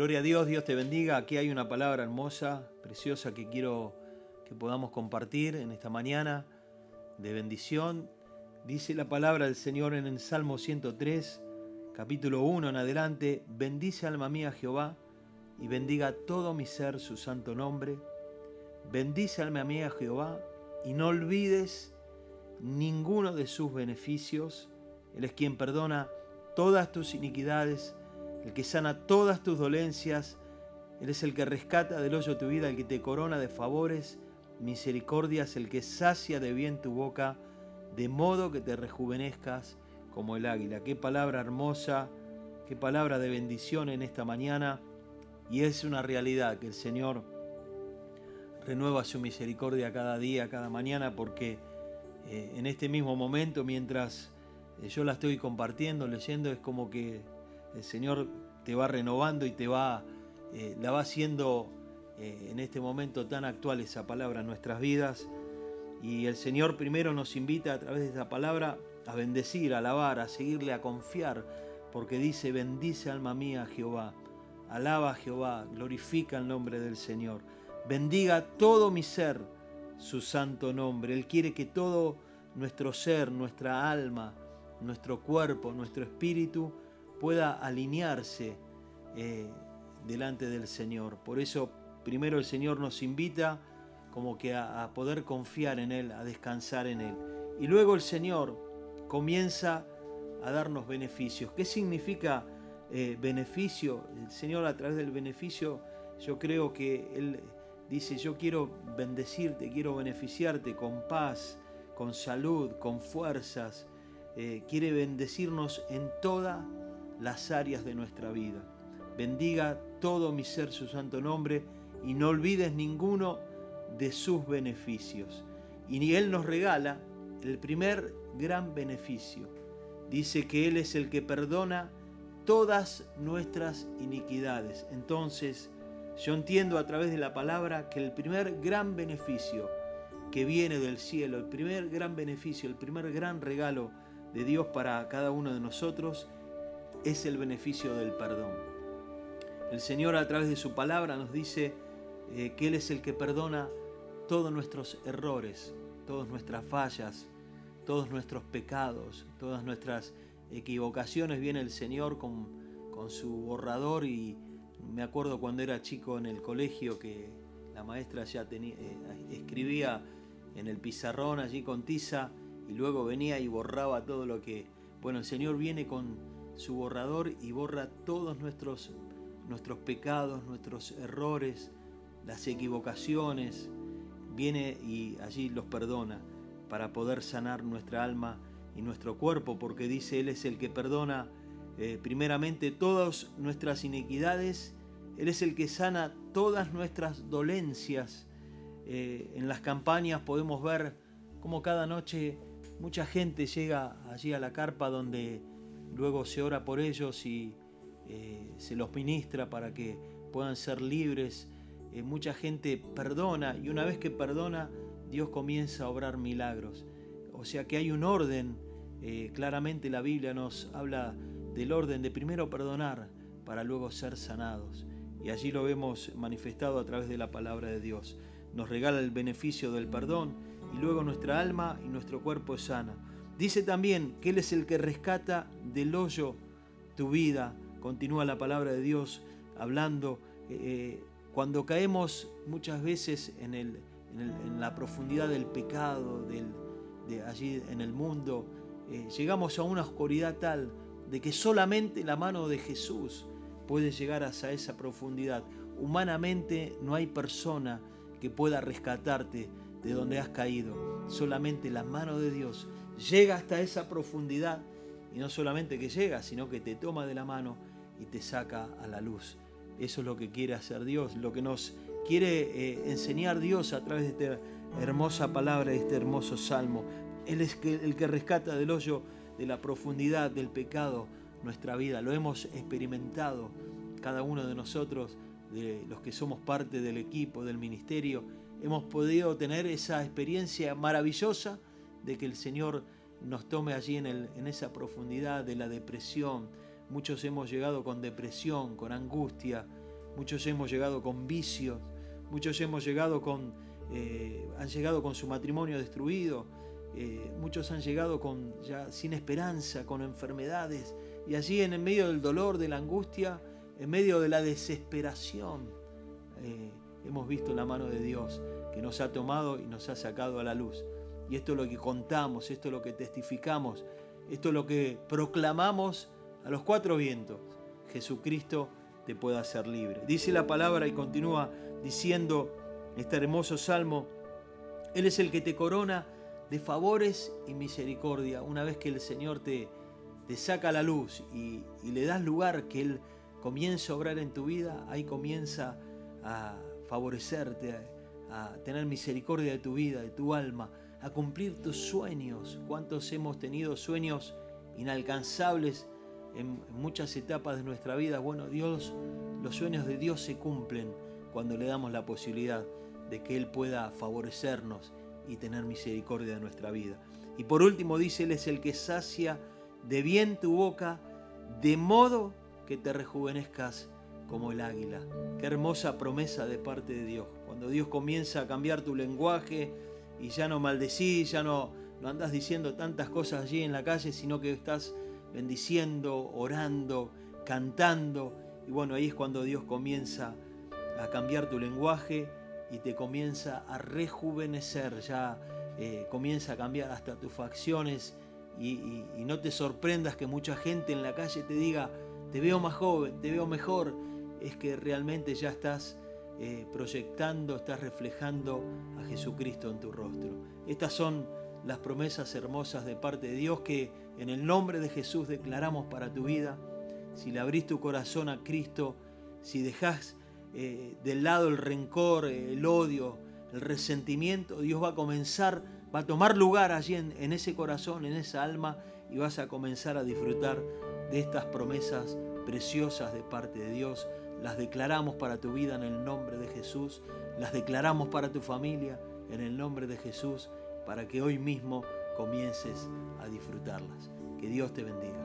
Gloria a Dios, Dios te bendiga. Aquí hay una palabra hermosa, preciosa que quiero que podamos compartir en esta mañana de bendición. Dice la palabra del Señor en el Salmo 103, capítulo 1 en adelante. Bendice alma mía Jehová y bendiga todo mi ser su santo nombre. Bendice alma mía Jehová y no olvides ninguno de sus beneficios. Él es quien perdona todas tus iniquidades el que sana todas tus dolencias. Él es el que rescata del hoyo tu vida, el que te corona de favores, misericordias, el que sacia de bien tu boca, de modo que te rejuvenezcas como el águila. Qué palabra hermosa, qué palabra de bendición en esta mañana. Y es una realidad que el Señor renueva su misericordia cada día, cada mañana, porque eh, en este mismo momento, mientras eh, yo la estoy compartiendo, leyendo, es como que el Señor te va renovando y te va, eh, la va haciendo eh, en este momento tan actual esa palabra en nuestras vidas. Y el Señor primero nos invita a través de esa palabra a bendecir, a alabar, a seguirle, a confiar, porque dice, bendice alma mía Jehová, alaba Jehová, glorifica el nombre del Señor, bendiga todo mi ser su santo nombre. Él quiere que todo nuestro ser, nuestra alma, nuestro cuerpo, nuestro espíritu, pueda alinearse eh, delante del Señor. Por eso primero el Señor nos invita como que a, poder confiar en Él, a descansar en Él. Y luego el Señor comienza a darnos beneficios. ¿Qué significa eh, beneficio? El Señor a través del beneficio, yo creo que Él dice, yo quiero bendecirte, quiero beneficiarte con paz, con salud, con fuerzas. Eh, quiere bendecirnos en toda las áreas de nuestra vida. Bendiga todo mi ser su santo nombre y no olvides ninguno de sus beneficios. Y Él nos regala el primer gran beneficio. Dice que Él es el que perdona todas nuestras iniquidades. Entonces, yo entiendo a través de la palabra que el primer gran beneficio que viene del cielo, el primer gran beneficio, el primer gran regalo de Dios para cada uno de nosotros es el beneficio del perdón. El Señor a través de su palabra nos dice eh, que Él es el que perdona todos nuestros errores, todas nuestras fallas, todos nuestros pecados, todas nuestras equivocaciones. Viene el Señor con, con su borrador y me acuerdo cuando era chico en el colegio que la maestra ya tenía, eh, escribía en el pizarrón allí con tiza y luego venía y borraba todo lo que... Bueno, el Señor viene con su borrador y borra todos nuestros, nuestros pecados, nuestros errores, las equivocaciones, viene y allí los perdona para poder sanar nuestra alma y nuestro cuerpo, porque dice Él es el que perdona eh, primeramente todas nuestras iniquidades, Él es el que sana todas nuestras dolencias. Eh, en las campañas podemos ver cómo cada noche mucha gente llega allí a la carpa donde luego se ora por ellos y eh, se los ministra para que puedan ser libres. Eh, mucha gente perdona y una vez que perdona, Dios comienza a obrar milagros. O sea que hay un orden, eh, claramente la Biblia nos habla del orden de primero perdonar para luego ser sanados. Y allí lo vemos manifestado a través de la palabra de Dios. Nos regala el beneficio del perdón y luego nuestra alma y nuestro cuerpo es sana. Dice también que Él es el que rescata del hoyo tu vida. Continúa la palabra de Dios hablando. Eh, eh, cuando caemos muchas veces en, el, en, la profundidad del pecado, de allí en el mundo, eh, llegamos a una oscuridad tal de que solamente la mano de Jesús puede llegar hasta esa profundidad. Humanamente no hay persona que pueda rescatarte de donde has caído. Solamente la mano de Dios llega hasta esa profundidad y no solamente que llega, sino que te toma de la mano y te saca a la luz. Eso es lo que quiere hacer Dios, lo que nos quiere eh, enseñar Dios a través de esta hermosa palabra, de este hermoso salmo. Él es el que rescata del hoyo de la profundidad del pecado nuestra vida. Lo hemos experimentado cada uno de nosotros, de los que somos parte del equipo, del ministerio. Hemos podido tener esa experiencia maravillosa de que el Señor nos tome allí en, el, en esa profundidad de la depresión. Muchos hemos llegado con depresión, con angustia, muchos hemos llegado con vicios, muchos hemos llegado con, eh, han llegado con su matrimonio destruido, eh, muchos han llegado con, ya sin esperanza, con enfermedades, y allí en el medio del dolor, de la angustia, en medio de la desesperación, eh, hemos visto la mano de Dios que nos ha tomado y nos ha sacado a la luz. Y esto es lo que contamos, esto es lo que testificamos, esto es lo que proclamamos a los cuatro vientos. Jesucristo te pueda hacer libre. Dice la palabra y continúa diciendo este hermoso salmo, Él es el que te corona de favores y misericordia. Una vez que el Señor te, te saca la luz y, y le das lugar que Él comienza a obrar en tu vida, ahí comienza a favorecerte, a, tener misericordia de tu vida, de tu alma, a cumplir tus sueños. ¿Cuántos hemos tenido sueños inalcanzables en, muchas etapas de nuestra vida? Bueno, Dios, los sueños de Dios se cumplen cuando le damos la posibilidad de que Él pueda favorecernos y tener misericordia de nuestra vida. Y por último dice, Él es el que sacia de bien tu boca, de modo que te rejuvenezcas como el águila. Qué hermosa promesa de parte de Dios. Cuando Dios comienza a cambiar tu lenguaje y ya no maldecís, ya no, no andas diciendo tantas cosas allí en la calle, sino que estás bendiciendo, orando, cantando. Y bueno, ahí es cuando Dios comienza a cambiar tu lenguaje y te comienza a rejuvenecer, ya eh, comienza a cambiar hasta tus facciones y no te sorprendas que mucha gente en la calle te diga, te veo más joven, te veo mejor, es que realmente ya estás eh, proyectando, estás reflejando a Jesucristo en tu rostro. Estas son las promesas hermosas de parte de Dios que en el nombre de Jesús declaramos para tu vida. Si le abrís tu corazón a Cristo, si dejas eh, del lado el rencor, el odio, el resentimiento, Dios va a comenzar, va a tomar lugar allí en ese corazón, en esa alma, y vas a comenzar a disfrutar de estas promesas preciosas de parte de Dios las declaramos para tu vida en el nombre de Jesús, las declaramos para tu familia en el nombre de Jesús, para que hoy mismo comiences a disfrutarlas. Que Dios te bendiga.